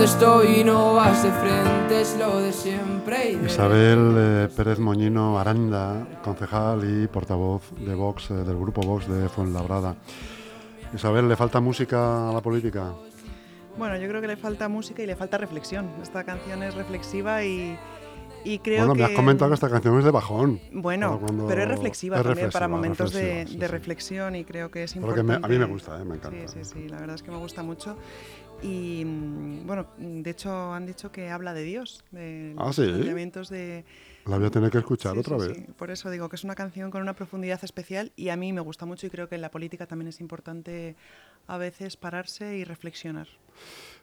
donde estoy no vas de frente, es lo de siempre. Isabel eh, Pérez Moñino Aranda, concejal y portavoz de Vox, eh, del grupo Vox de Fuenlabrada. Isabel, ¿le falta música a la política? Bueno, yo creo que le falta música y le falta reflexión. Esta canción es reflexiva y, y creo bueno, que... me has comentado que esta canción es de bajón. Bueno, pero es reflexiva también para momentos de, reflexión y creo que es importante. a mí me gusta, ¿eh? me encanta. Sí, sí, sí, la verdad es que me gusta mucho. Y mm, bueno, de hecho han dicho que habla de Dios, de ¿Ah, los sí? de... La voy a tener que escuchar Sí, otra sí, vez. sí. Por eso digo que es una canción con una profundidad especial y a mí me gusta mucho y creo que en la política también es importante a veces pararse y reflexionar.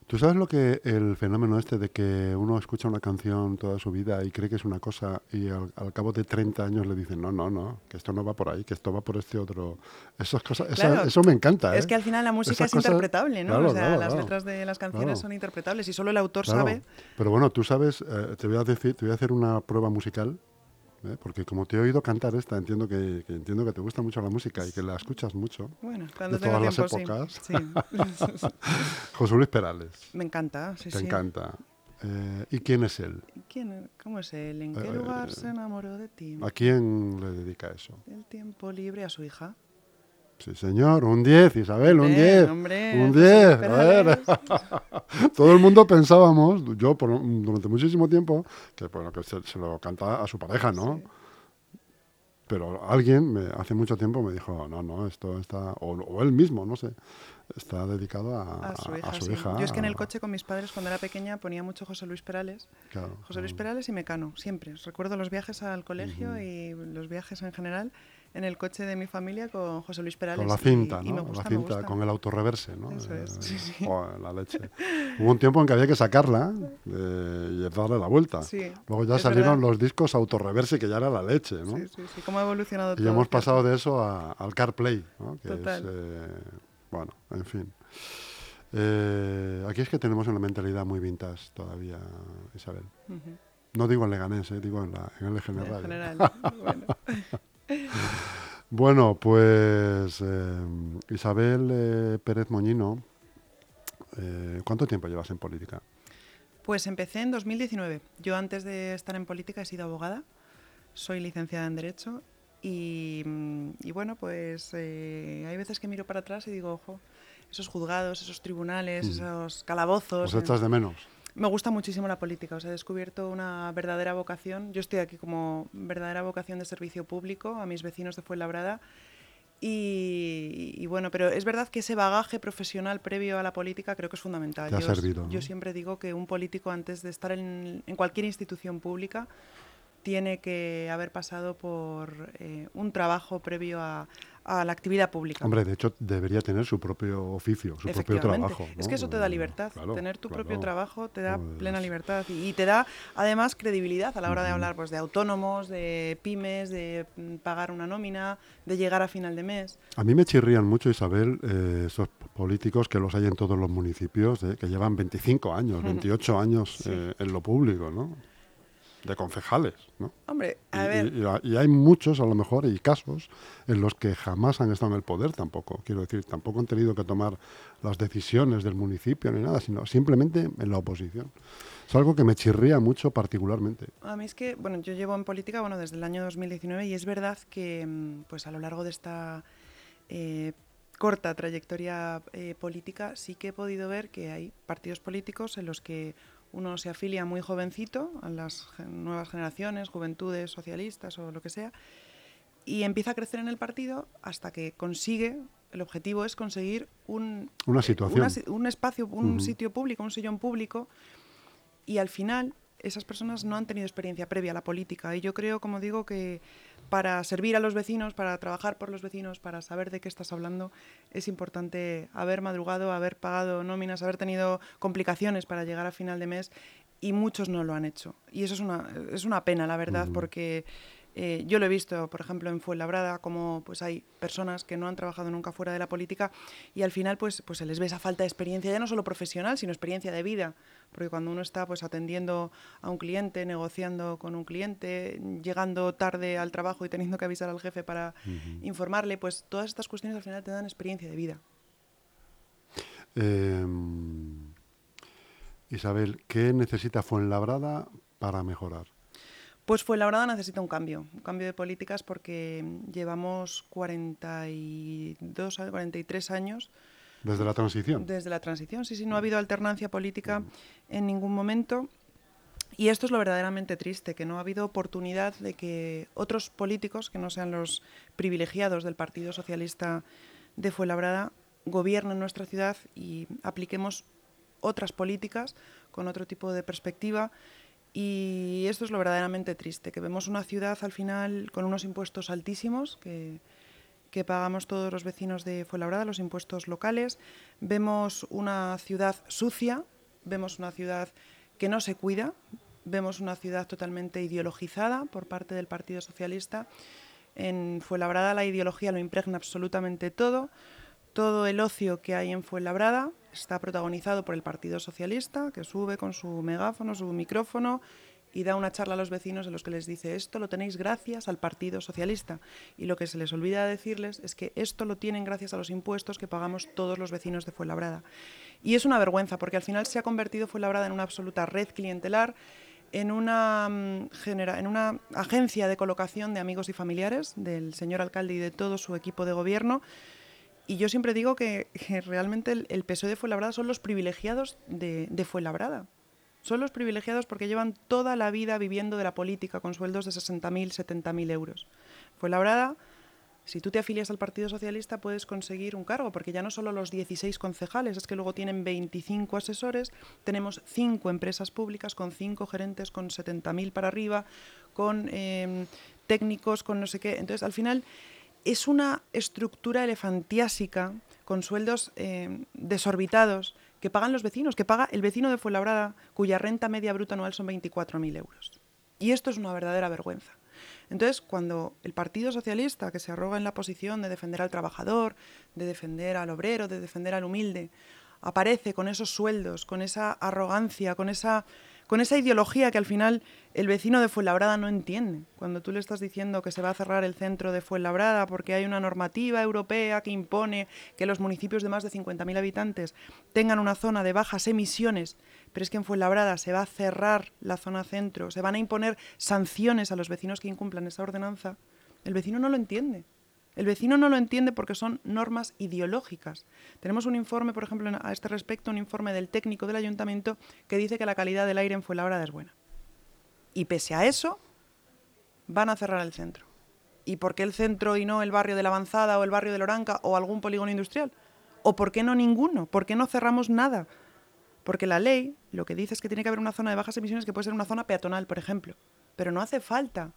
¿Tú sabes lo que el fenómeno este de que uno escucha una canción toda su vida y cree que es una cosa y al, al cabo de 30 años le dicen, no, no, no, que esto no va por ahí, que esto va por este otro... Esas cosas, esa- Claro, eso me encanta. ¿eh? Es que al final la música Esas es cosas- interpretable, ¿no? Claro, o sea, claro, las letras de las canciones son interpretables y solo el autor sabe. Pero bueno, tú sabes, eh, te, voy a decir, te voy a hacer una prueba musical, ¿eh? porque como te he oído cantar esta, entiendo que, que entiendo que te gusta mucho la música y que la escuchas mucho. Bueno, cuando De todas las épocas. sí. Sí. José Luis Perales, Me encanta, sí, te sí. encanta. Eh, ¿Y quién es él? ¿Quién, ¿Cómo es él? ¿En qué Eh, lugar se enamoró de ti? ¿A quién le dedica eso? El tiempo libre a su hija. Sí, señor, un 10, Isabel, un Hombre, 10. hombre, Un José 10, Luis a ver. Perales. Todo el mundo pensábamos, yo por, durante muchísimo tiempo, que, bueno, que se, se lo canta a su pareja, ¿no? Pero alguien me, hace mucho tiempo me dijo, no, no, esto está, o, o él mismo, no sé, está dedicado a, A su hija. a su sí. hija, Yo es que en el coche con mis padres cuando era pequeña ponía mucho José Luis Perales. claro, José Luis. Perales y Mecano, siempre. Recuerdo los viajes al colegio y los viajes en general en el coche de mi familia con José Luis Perales. Con la y- cinta, y ¿no? me gusta, la me cinta, gusta. con el autorreverse, ¿no? Eso es, Eh, sí, sí. joder, la leche. Hubo un tiempo en que había que sacarla eh, y darle la vuelta. Sí, Luego ya salieron verdad. los discos autorreverse, que ya era la leche, ¿no? Sí, sí, sí. ¿Cómo ha evolucionado Y todo? hemos Cierto. pasado de eso a- al CarPlay, ¿no? que Total. es, eh, bueno, en fin. Eh, aquí es que tenemos una mentalidad muy vintage todavía, Isabel. Ujú. No digo en Leganés, eh, digo en, la, en el general. En general. bueno. Bueno, pues eh, Isabel eh, Pérez Moñino, eh, ¿cuánto tiempo llevas en política? Pues empecé en 2019. Yo antes de estar en política he sido abogada, soy licenciada en Derecho y, y bueno, pues eh, hay veces que miro para atrás y digo, ojo, esos juzgados, esos tribunales, Mm. esos calabozos. ¿Os eh, echas de menos? Me gusta muchísimo la política, os he descubierto una verdadera vocación. Yo estoy aquí como verdadera vocación de servicio público a mis vecinos de Fuenlabrada. Y, y bueno, pero es verdad que ese bagaje profesional previo a la política creo que es fundamental. Te ha yo, servido, ¿no? yo siempre digo que un político antes de estar en, en cualquier institución pública tiene que haber pasado por eh, un trabajo previo a, a la actividad pública. Hombre, de hecho debería tener su propio oficio, su propio trabajo. Es que eso te da libertad. claro, Tener tu claro. propio trabajo te da plena libertad y, y te da además credibilidad a la hora de hablar pues, de autónomos, de pymes, de mm, pagar una nómina, de llegar a final de mes. A mí me chirrían mucho, Isabel, eh, esos políticos que los hay en todos los municipios, eh, que llevan 25 años, 28 años Sí. eh, en lo público, ¿no? De concejales, ¿no? Hombre, Y, a ver, y- y hay muchos, a lo mejor, y casos en los que jamás han estado en el poder tampoco. Quiero decir, tampoco han tenido que tomar las decisiones del municipio ni nada, sino simplemente en la oposición. Es algo que me chirría mucho particularmente. a mí es que, bueno, yo llevo en política bueno, desde el año 2019 y es verdad que mm, pues a lo largo de esta eh, corta trayectoria eh, política sí que he podido ver que hay partidos políticos en los que uno se afilia muy jovencito a las nuevas generaciones, juventudes socialistas o lo que sea, y empieza a crecer en el partido hasta que consigue, el objetivo es conseguir un, Una eh, situación. una un espacio, un sitio público, un sillón público, y al final esas personas no han tenido experiencia previa a la política. Y yo creo, como digo, que para servir a los vecinos, para trabajar por los vecinos, para saber de qué estás hablando, es importante haber madrugado, haber pagado nóminas, haber tenido complicaciones para llegar a final de mes y muchos no lo han hecho. Y eso es una, es una pena, la verdad, porque eh, yo lo he visto, por ejemplo, en Fuenlabrada, como pues hay personas que no han trabajado nunca fuera de la política y al final pues, pues se les ve esa falta de experiencia, ya no solo profesional, sino experiencia de vida. Porque cuando uno está pues atendiendo a un cliente, negociando con un cliente, llegando tarde al trabajo y teniendo que avisar al jefe para informarle, pues todas estas cuestiones al final te dan experiencia de vida. Eh, Isabel, ¿qué necesita Fuenlabrada para mejorar? Pues Fuenlabrada necesita un cambio, un cambio de políticas porque llevamos 42, 43 años. ¿Desde la transición? Desde la transición, sí, sí, no ha habido alternancia política en ningún momento. Y esto es lo verdaderamente triste, que no ha habido oportunidad de que otros políticos, que no sean los privilegiados del Partido Socialista de Fuenlabrada, gobiernen nuestra ciudad y apliquemos otras políticas con otro tipo de perspectiva. Y esto es lo verdaderamente triste, que vemos una ciudad al final con unos impuestos altísimos que, que pagamos todos los vecinos de Fuenlabrada, los impuestos locales. Vemos una ciudad sucia, vemos una ciudad que no se cuida, vemos una ciudad totalmente ideologizada por parte del Partido Socialista. En Fuenlabrada la ideología lo impregna absolutamente todo. Todo el ocio que hay en Fuenlabrada está protagonizado por el Partido Socialista, que sube con su megáfono, su micrófono y da una charla a los vecinos en los que les dice esto lo tenéis gracias al Partido Socialista. Y lo que se les olvida decirles es que esto lo tienen gracias a los impuestos que pagamos todos los vecinos de Fuenlabrada. Y es una vergüenza porque al final se ha convertido Fuenlabrada en una absoluta red clientelar en una, mm, en una agencia de colocación de amigos y familiares del señor alcalde y de todo su equipo de gobierno. Y yo siempre digo que, realmente el, el, PSOE de Fuenlabrada son los privilegiados de, de Fuenlabrada. Son los privilegiados porque llevan toda la vida viviendo de la política con sueldos de 60.000, 70.000 euros. Fuenlabrada si tú te afilias al Partido Socialista puedes conseguir un cargo, porque ya no solo los 16 concejales, es que luego tienen 25 asesores, tenemos 5 empresas públicas con 5 gerentes con 70.000 para arriba, con em, técnicos, con no sé qué. Entonces, al final, es una estructura elefantiásica con sueldos em, desorbitados que pagan los vecinos, que paga el vecino de Fuenlabrada, cuya renta media bruta anual son 24.000 euros. Y esto es una verdadera vergüenza. Entonces, cuando el Partido Socialista, que se arroga en la posición de defender al trabajador, de defender al obrero, de defender al humilde, aparece con esos sueldos, con esa arrogancia, con esa, con esa ideología que al final el vecino de Fuenlabrada no entiende. Cuando tú le estás diciendo que se va a cerrar el centro de Fuenlabrada porque hay una normativa europea que impone que los municipios de más de 50.000 habitantes tengan una zona de bajas emisiones pero es que en Fuenlabrada se va a cerrar la zona centro, se van a imponer sanciones a los vecinos que incumplan esa ordenanza, el vecino no lo entiende. El vecino no lo entiende porque son normas ideológicas. Tenemos un informe, por ejemplo, a este respecto, un informe del técnico del ayuntamiento que dice que la calidad del aire en Fuenlabrada es buena. Y pese a eso, van a cerrar el centro. ¿Y por qué el centro y no el barrio de la Avanzada o el barrio de Loranca o algún polígono industrial? ¿O por qué no ninguno? ¿Por qué no cerramos nada? Porque la ley lo que dice es que tiene que haber una zona de bajas emisiones que puede ser una zona peatonal, por ejemplo. Pero no hace falta,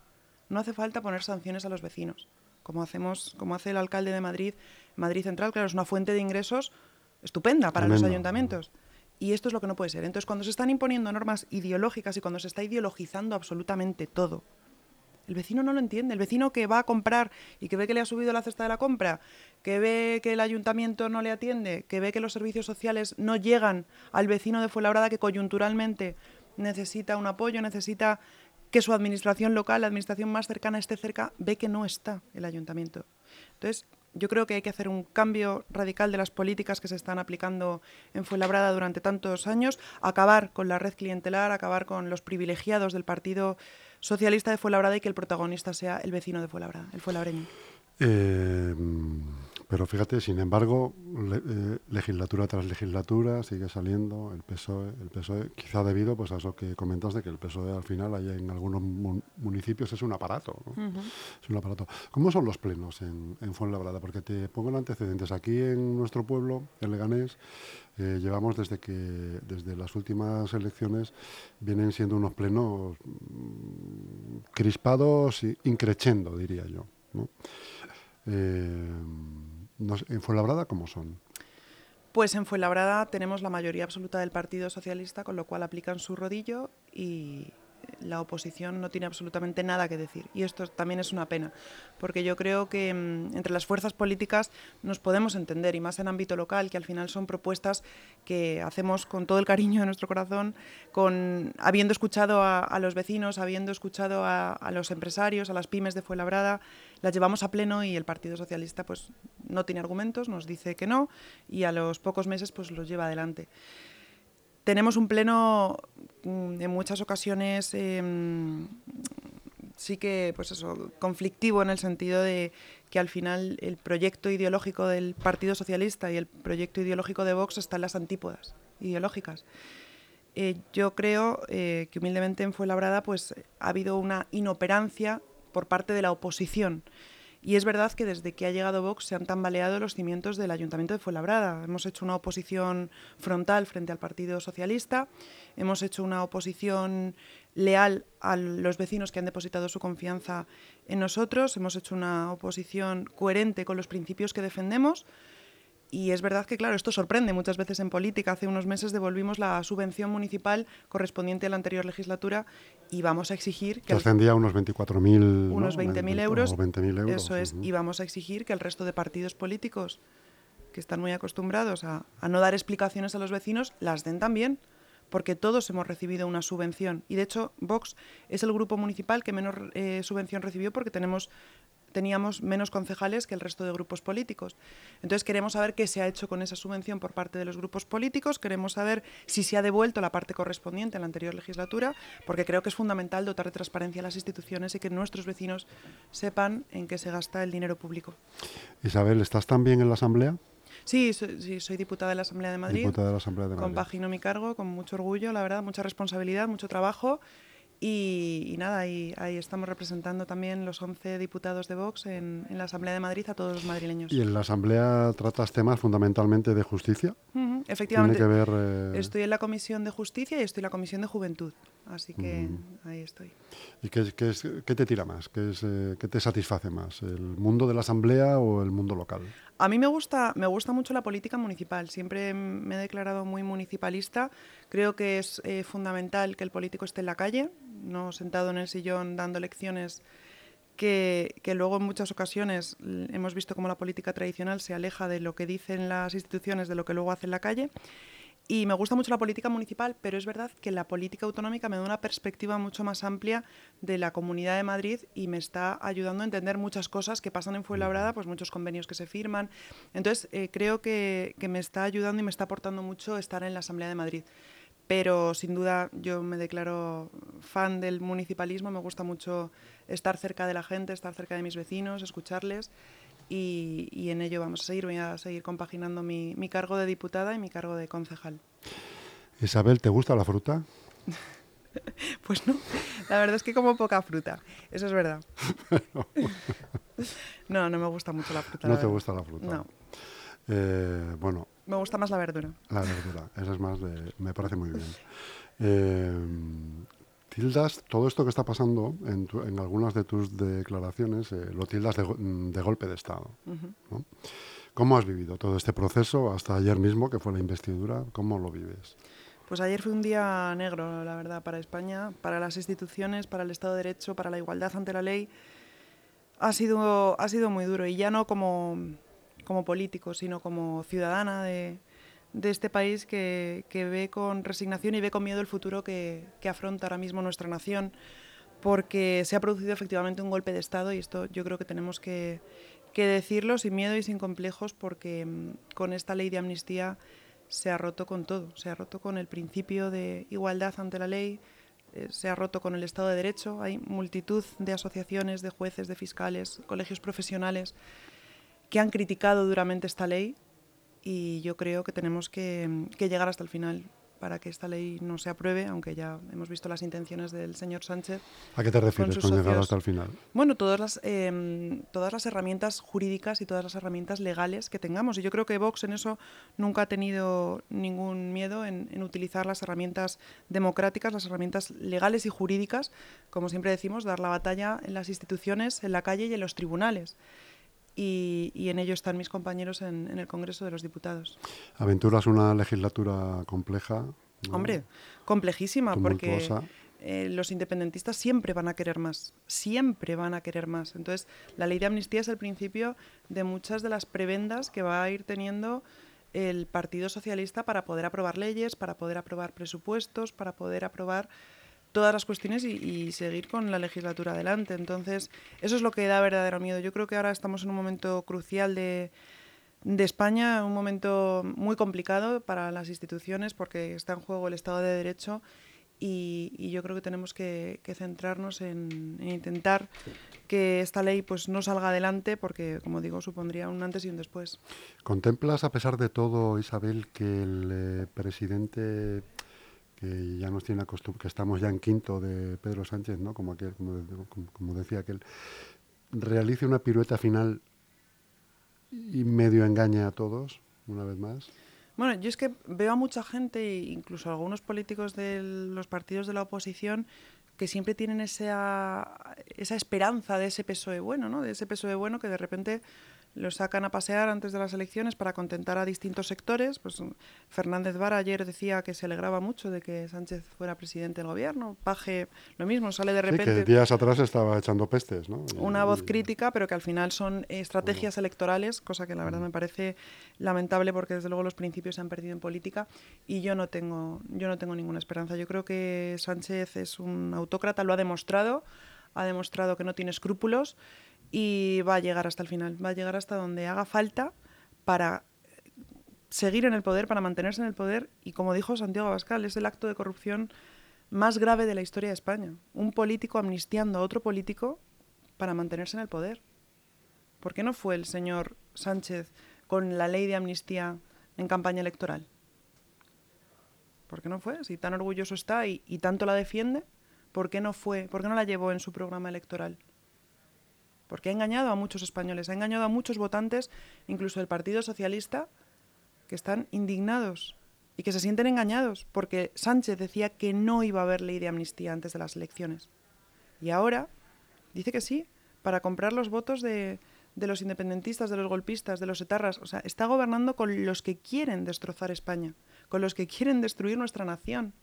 no hace falta poner sanciones a los vecinos, como hacemos, como hace el alcalde de Madrid, Madrid Central, claro, es una fuente de ingresos estupenda para los ayuntamientos. Y esto es lo que no puede ser. Entonces, cuando se están imponiendo normas ideológicas y cuando se está ideologizando absolutamente todo, el vecino no lo entiende. El vecino que va a comprar y que ve que le ha subido la cesta de la compra, que ve que el ayuntamiento no le atiende, que ve que los servicios sociales no llegan al vecino de Fuenlabrada que coyunturalmente necesita un apoyo, necesita que su administración local, la administración más cercana esté cerca, ve que no está el ayuntamiento. Entonces, yo creo que hay que hacer un cambio radical de las políticas que se están aplicando en Fuenlabrada durante tantos años, acabar con la red clientelar, acabar con los privilegiados del Partido Socialista de Fuenlabrada y que el protagonista sea el vecino de Fuenlabrada, el fuenlabreño. Eh, pero fíjate, sin embargo, eh, legislatura tras legislatura sigue saliendo el PSOE, el PSOE, quizá debido pues, a eso que comentas de que el PSOE al final hay en algunos municipios es un aparato. Es un aparato. ¿Cómo son los plenos en, en Fuenlabrada? Porque te pongo en antecedentes. Aquí en nuestro pueblo, en Leganés, eh, llevamos desde que desde las últimas elecciones vienen siendo unos plenos mm, crispados y increchendo, diría yo. ¿no? Eh, ¿En Fuenlabrada cómo son? Pues en Fuenlabrada tenemos la mayoría absoluta del Partido Socialista, con lo cual aplican su rodillo y la oposición no tiene absolutamente nada que decir. Y esto también es una pena, porque yo creo que mm, entre las fuerzas políticas nos podemos entender, y más en ámbito local, que al final son propuestas que hacemos con todo el cariño de nuestro corazón, con, habiendo escuchado a, los vecinos, habiendo escuchado a, los empresarios, a las pymes de Fuenlabrada, las llevamos a pleno y el Partido Socialista pues no tiene argumentos, nos dice que no, y a los pocos meses pues los lleva adelante. Tenemos un pleno mm, en muchas ocasiones em, sí que, pues eso, conflictivo en el sentido de que al final el proyecto ideológico del Partido Socialista y el proyecto ideológico de Vox están las antípodas ideológicas. Eh, yo creo eh, que humildemente en Fuenlabrada pues, ha habido una inoperancia por parte de la oposición. Y es verdad que desde que ha llegado Vox se han tambaleado los cimientos del Ayuntamiento de Fuenlabrada. Hemos hecho una oposición frontal frente al Partido Socialista, hemos hecho una oposición leal a los vecinos que han depositado su confianza en nosotros, hemos hecho una oposición coherente con los principios que defendemos. Y es verdad que, claro, esto sorprende muchas veces en política. Hace unos meses devolvimos la subvención municipal correspondiente a la anterior legislatura y vamos a exigir que... ascendía a unos 24.000... Unos 20.000 euros. 20 euros. Eso es. Y vamos a exigir que el resto de partidos políticos que están muy acostumbrados a, a no dar explicaciones a los vecinos, las den también porque todos hemos recibido una subvención. Y de hecho, Vox es el grupo municipal que menos eh, subvención recibió porque tenemos teníamos menos concejales que el resto de grupos políticos. Entonces queremos saber qué se ha hecho con esa subvención por parte de los grupos políticos, queremos saber si se ha devuelto la parte correspondiente en la anterior legislatura, porque creo que es fundamental dotar de transparencia a las instituciones y que nuestros vecinos sepan en qué se gasta el dinero público. Isabel, ¿estás también en la Asamblea? Sí, soy, soy diputada de la Asamblea de Madrid. Diputada de la Asamblea de Madrid. Compagino mi cargo con mucho orgullo, la verdad, mucha responsabilidad, mucho trabajo. Y, nada, ahí, ahí, estamos representando también los 11 diputados de Vox en, en, la Asamblea de Madrid a todos los madrileños. ¿Y en la Asamblea tratas temas fundamentalmente de justicia? efectivamente. que ver, eh, Estoy en la Comisión de Justicia y estoy en la Comisión de Juventud, así que ahí estoy. ¿Y qué, qué, es, qué te tira más? ¿Qué, es, eh, ¿Qué te satisface más? ¿El mundo de la Asamblea o el mundo local? A mí me gusta, me gusta mucho la política municipal. Siempre me he declarado muy municipalista. Creo que es eh, fundamental que el político esté en la calle, no sentado en el sillón dando lecciones que, que, luego en muchas ocasiones hemos visto cómo la política tradicional se aleja de lo que dicen las instituciones, de lo que luego hace en la calle. Y me gusta mucho la política municipal, pero es verdad que la política autonómica me da una perspectiva mucho más amplia de la Comunidad de Madrid y me está ayudando a entender muchas cosas que pasan en Fuenlabrada, pues muchos convenios que se firman. Entonces, eh, creo que, que me está ayudando y me está aportando mucho estar en la Asamblea de Madrid pero sin duda yo me declaro fan del municipalismo, me gusta mucho estar cerca de la gente, estar cerca de mis vecinos, escucharles y, en ello vamos a seguir, voy a seguir compaginando mi, cargo de diputada y mi cargo de concejal. Isabel, ¿te gusta la fruta? pues no, la verdad es que como poca fruta, eso es verdad. no, no me gusta mucho la fruta. No te gusta la fruta. No. Eh, bueno, me gusta más la verdura. La verdura, esa es más de, me parece muy bien. Eh, tildas todo esto que está pasando en, en algunas de tus declaraciones, eh, lo tildas de, de, golpe de Estado. ¿no? ¿Cómo has vivido todo este proceso hasta ayer mismo, que fue la investidura? ¿Cómo lo vives? Pues ayer fue un día negro, la verdad, para España, para las instituciones, para el Estado de Derecho, para la igualdad ante la ley. Ha sido, ha sido muy duro y ya no como como político, sino como ciudadana de, este país que, ve con resignación y ve con miedo el futuro que, afronta ahora mismo nuestra nación, porque se ha producido efectivamente un golpe de Estado y esto yo creo que tenemos que, decirlo sin miedo y sin complejos, porque mm, con esta ley de amnistía se ha roto con todo, se ha roto con el principio de igualdad ante la ley, eh, se ha roto con el Estado de Derecho, hay multitud de asociaciones, de jueces, de fiscales, colegios profesionales que han criticado duramente esta ley y yo creo que tenemos que, llegar hasta el final para que esta ley no se apruebe, aunque ya hemos visto las intenciones del señor Sánchez. ¿A qué te refieres con, llegar hasta el final? Bueno, todas las, em, todas las herramientas jurídicas y todas las herramientas legales que tengamos. Y yo creo que Vox en eso nunca ha tenido ningún miedo en, en utilizar las herramientas democráticas, las herramientas legales y jurídicas, como siempre decimos, dar la batalla en las instituciones, en la calle y en los tribunales y, en ello están mis compañeros en, el Congreso de los Diputados. Aventuras una legislatura compleja. Hombre, complejísima, porque eh, los independentistas siempre van a querer más, siempre van a querer más. Entonces, la ley de amnistía es el principio de muchas de las prebendas que va a ir teniendo el Partido Socialista para poder aprobar leyes, para poder aprobar presupuestos, para poder aprobar todas las cuestiones y, seguir con la legislatura adelante. Entonces, eso es lo que da verdadero miedo. Yo creo que ahora estamos en un momento crucial de, de España, un momento muy complicado para las instituciones porque está en juego el Estado de Derecho y, yo creo que tenemos que, centrarnos en, intentar que esta ley pues no salga adelante porque, como digo, supondría un antes y un después. ¿Contemplas, a pesar de todo, Isabel, que el eh, presidente que ya nos tiene acostumbrado, que estamos ya en quinto de Pedro Sánchez, ¿no? como, aquel, como, decía aquel, realice una pirueta final y medio engaña a todos, una vez más? Bueno, yo es que veo a mucha gente, incluso algunos políticos de los partidos de la oposición, que siempre tienen esa, esa esperanza de ese peso de bueno, ¿no? De ese peso de bueno que de repente los sacan a pasear antes de las elecciones para contentar a distintos sectores. Pues Fernández Vara ayer decía que se alegraba mucho de que Sánchez fuera presidente del gobierno. Paje, lo mismo, sale de repente. Sí, que días atrás estaba echando pestes, ¿no? Una voz crítica, pero que al final son estrategias electorales, cosa que la verdad me parece lamentable porque desde luego los principios se han perdido en política y yo no tengo, yo no tengo ninguna esperanza. Yo creo que Sánchez es un autócrata, lo ha demostrado, ha demostrado que no tiene escrúpulos y va a llegar hasta el final, va a llegar hasta donde haga falta para seguir en el poder, para mantenerse en el poder y como dijo Santiago Abascal, es el acto de corrupción más grave de la historia de España. Un político amnistiando a otro político para mantenerse en el poder. ¿Por qué no fue el señor Sánchez con la ley de amnistía en campaña electoral? ¿Por qué no fue? Si tan orgulloso está y, tanto la defiende, ¿por qué no fue? ¿Por qué no la llevó en su programa electoral? Porque ha engañado a muchos españoles, ha engañado a muchos votantes, incluso del Partido Socialista, que están indignados y que se sienten engañados, porque Sánchez decía que no iba a haber ley de amnistía antes de las elecciones. Y ahora dice que sí, para comprar los votos de, de los independentistas, de los golpistas, de los etarras. O sea, está gobernando con los que quieren destrozar España, con los que quieren destruir nuestra nación.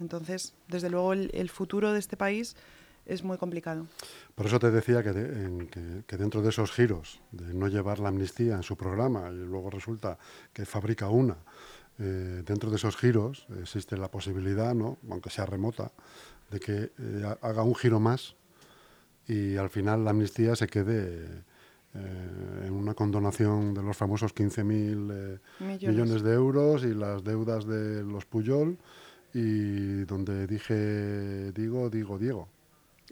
Entonces, desde luego, el futuro de este país es muy complicado. Por eso te decía que, que, dentro de esos giros, de no llevar la amnistía en su programa y luego resulta que fabrica una, eh, dentro de esos giros existe la posibilidad, ¿no? aunque sea remota, de que eh, haga un giro más y al final la amnistía se quede eh, en una condonación de los famosos 15.000 millones. millones de euros y las deudas de los Puyol y donde dije digo, digo Diego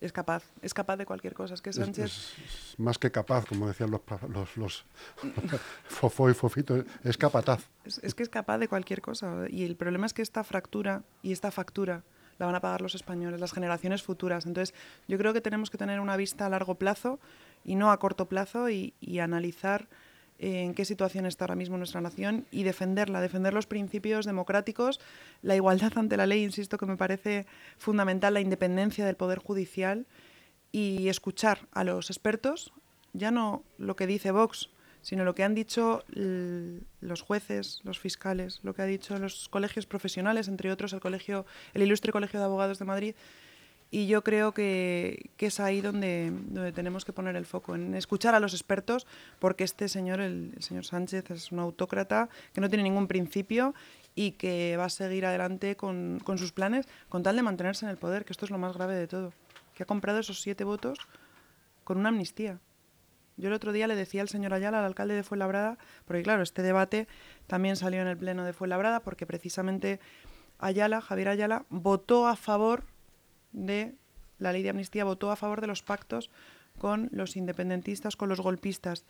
es capaz, es capaz de cualquier cosa. Es que Sánchez... Es, más que capaz, como decían los, los, los fofo y fofito, es capataz. Es, que es capaz de cualquier cosa. Y el problema es que esta fractura y esta factura la van a pagar los españoles, las generaciones futuras. Entonces, yo creo que tenemos que tener una vista a largo plazo y no a corto plazo y, y analizar en qué situación está ahora mismo nuestra nación y defenderla, defender los principios democráticos, la igualdad ante la ley, insisto que me parece fundamental, la independencia del Poder Judicial y escuchar a los expertos, ya no lo que dice Vox, sino lo que han dicho los jueces, los fiscales, lo que ha dicho los colegios profesionales, entre otros el colegio, el ilustre Colegio de Abogados de Madrid, y yo creo que, es ahí donde, donde, tenemos que poner el foco, en escuchar a los expertos, porque este señor, el, señor Sánchez, es un autócrata que no tiene ningún principio y que va a seguir adelante con, con, sus planes con tal de mantenerse en el poder, que esto es lo más grave de todo, que ha comprado esos siete votos con una amnistía. Yo el otro día le decía al señor Ayala, al alcalde de Fuenlabrada, porque claro, este debate también salió en el pleno de Fuenlabrada, porque precisamente Ayala, Javier Ayala, votó a favor de la ley de amnistía, votó a favor de los pactos con los independentistas, con los golpistas.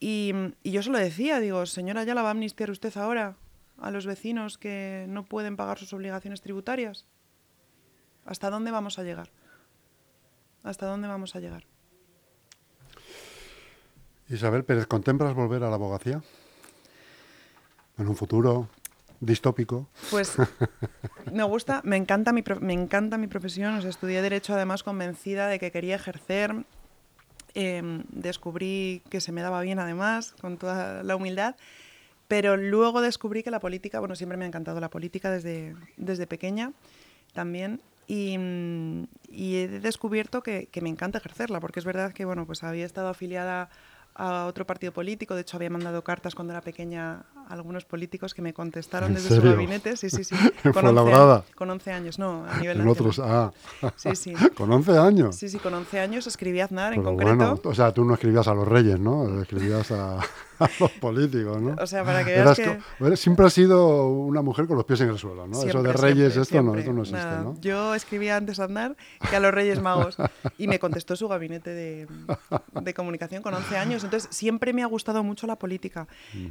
Y, yo se lo decía, digo, señora, ¿ya la va a amnistiar usted ahora a los vecinos que no pueden pagar sus obligaciones tributarias? ¿Hasta dónde vamos a llegar? ¿Hasta dónde vamos a llegar? Isabel Pérez, ¿contemplas volver a la abogacía? En un futuro distópico. Pues me gusta, me encanta mi, me encanta mi profesión. O estudié Derecho además convencida de que quería ejercer. Em, descubrí que se me daba bien además, con toda la humildad. Pero luego descubrí que la política, bueno, siempre me ha encantado la política desde, desde pequeña también. Y, he descubierto que, que, me encanta ejercerla, porque es verdad que, bueno, pues había estado afiliada a otro partido político. De hecho, había mandado cartas cuando era pequeña algunos políticos que me contestaron desde su gabinete. Sí, sí, sí. Con 11, con 11 años, no, a nivel en otros, ah. Sí, sí. ¿Con 11 años? Sí, sí, con 11 años escribí Aznar en concreto. Bueno, o sea, tú no escribías a los reyes, ¿no? Escribías a... a los políticos, ¿no? O sea, para que veas Eras que... siempre has sido una mujer con los pies en el suelo, ¿no? Eso de reyes, siempre, esto no, esto no existe, Nada. ¿no? Yo escribía antes a Aznar que a los Reyes Magos y me contestó su gabinete de, de comunicación con 11 años. Entonces siempre me ha gustado mucho la política,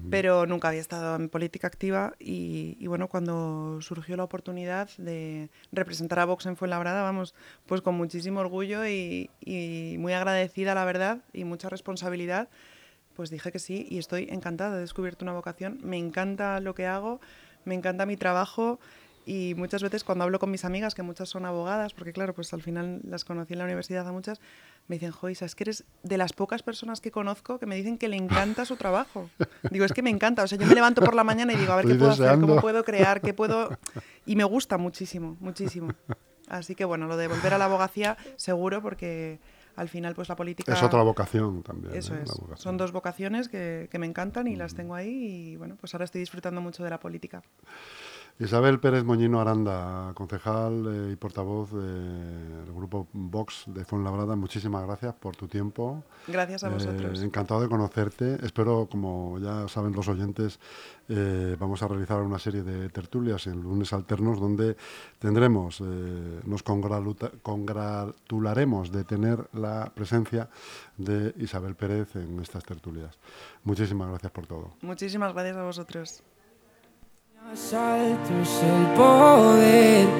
pero nunca había estado en política activa y, bueno, cuando surgió la oportunidad de representar a Vox en Fuenlabrada, vamos, pues con muchísimo orgullo y, y muy agradecida, la verdad, y mucha responsabilidad. Pues dije que sí y estoy encantada. He descubierto una vocación. Me encanta lo que hago, me encanta mi trabajo y muchas veces cuando hablo con mis amigas, que muchas son abogadas, porque claro, pues al final las conocí en la universidad a muchas, me dicen, Joisa, es que eres de las pocas personas que conozco que me dicen que le encanta su trabajo. Digo, es que me encanta. O sea, yo me levanto por la mañana y digo, a ver qué puedo hacer, cómo puedo crear, qué puedo... Y me gusta muchísimo, muchísimo. Así que bueno, lo de volver a la abogacía, seguro, porque al final pues la política... Es otra vocación también. Eso ¿eh? es. Vocación. Son dos vocaciones que, que me encantan y las tengo ahí y bueno, pues ahora estoy disfrutando mucho de la política. Isabel Pérez Moñino Aranda, concejal eh, y portavoz del grupo Vox de Fuenlabrada, muchísimas gracias por tu tiempo. Gracias a Eh, vosotros. encantado de conocerte. Espero, como ya saben los oyentes, eh, vamos a realizar una serie de tertulias en lunes alternos donde tendremos, eh, nos congratularemos de tener la presencia de Isabel Pérez en estas tertulias. Muchísimas gracias por todo. Muchísimas gracias a vosotros. Más alto es el poder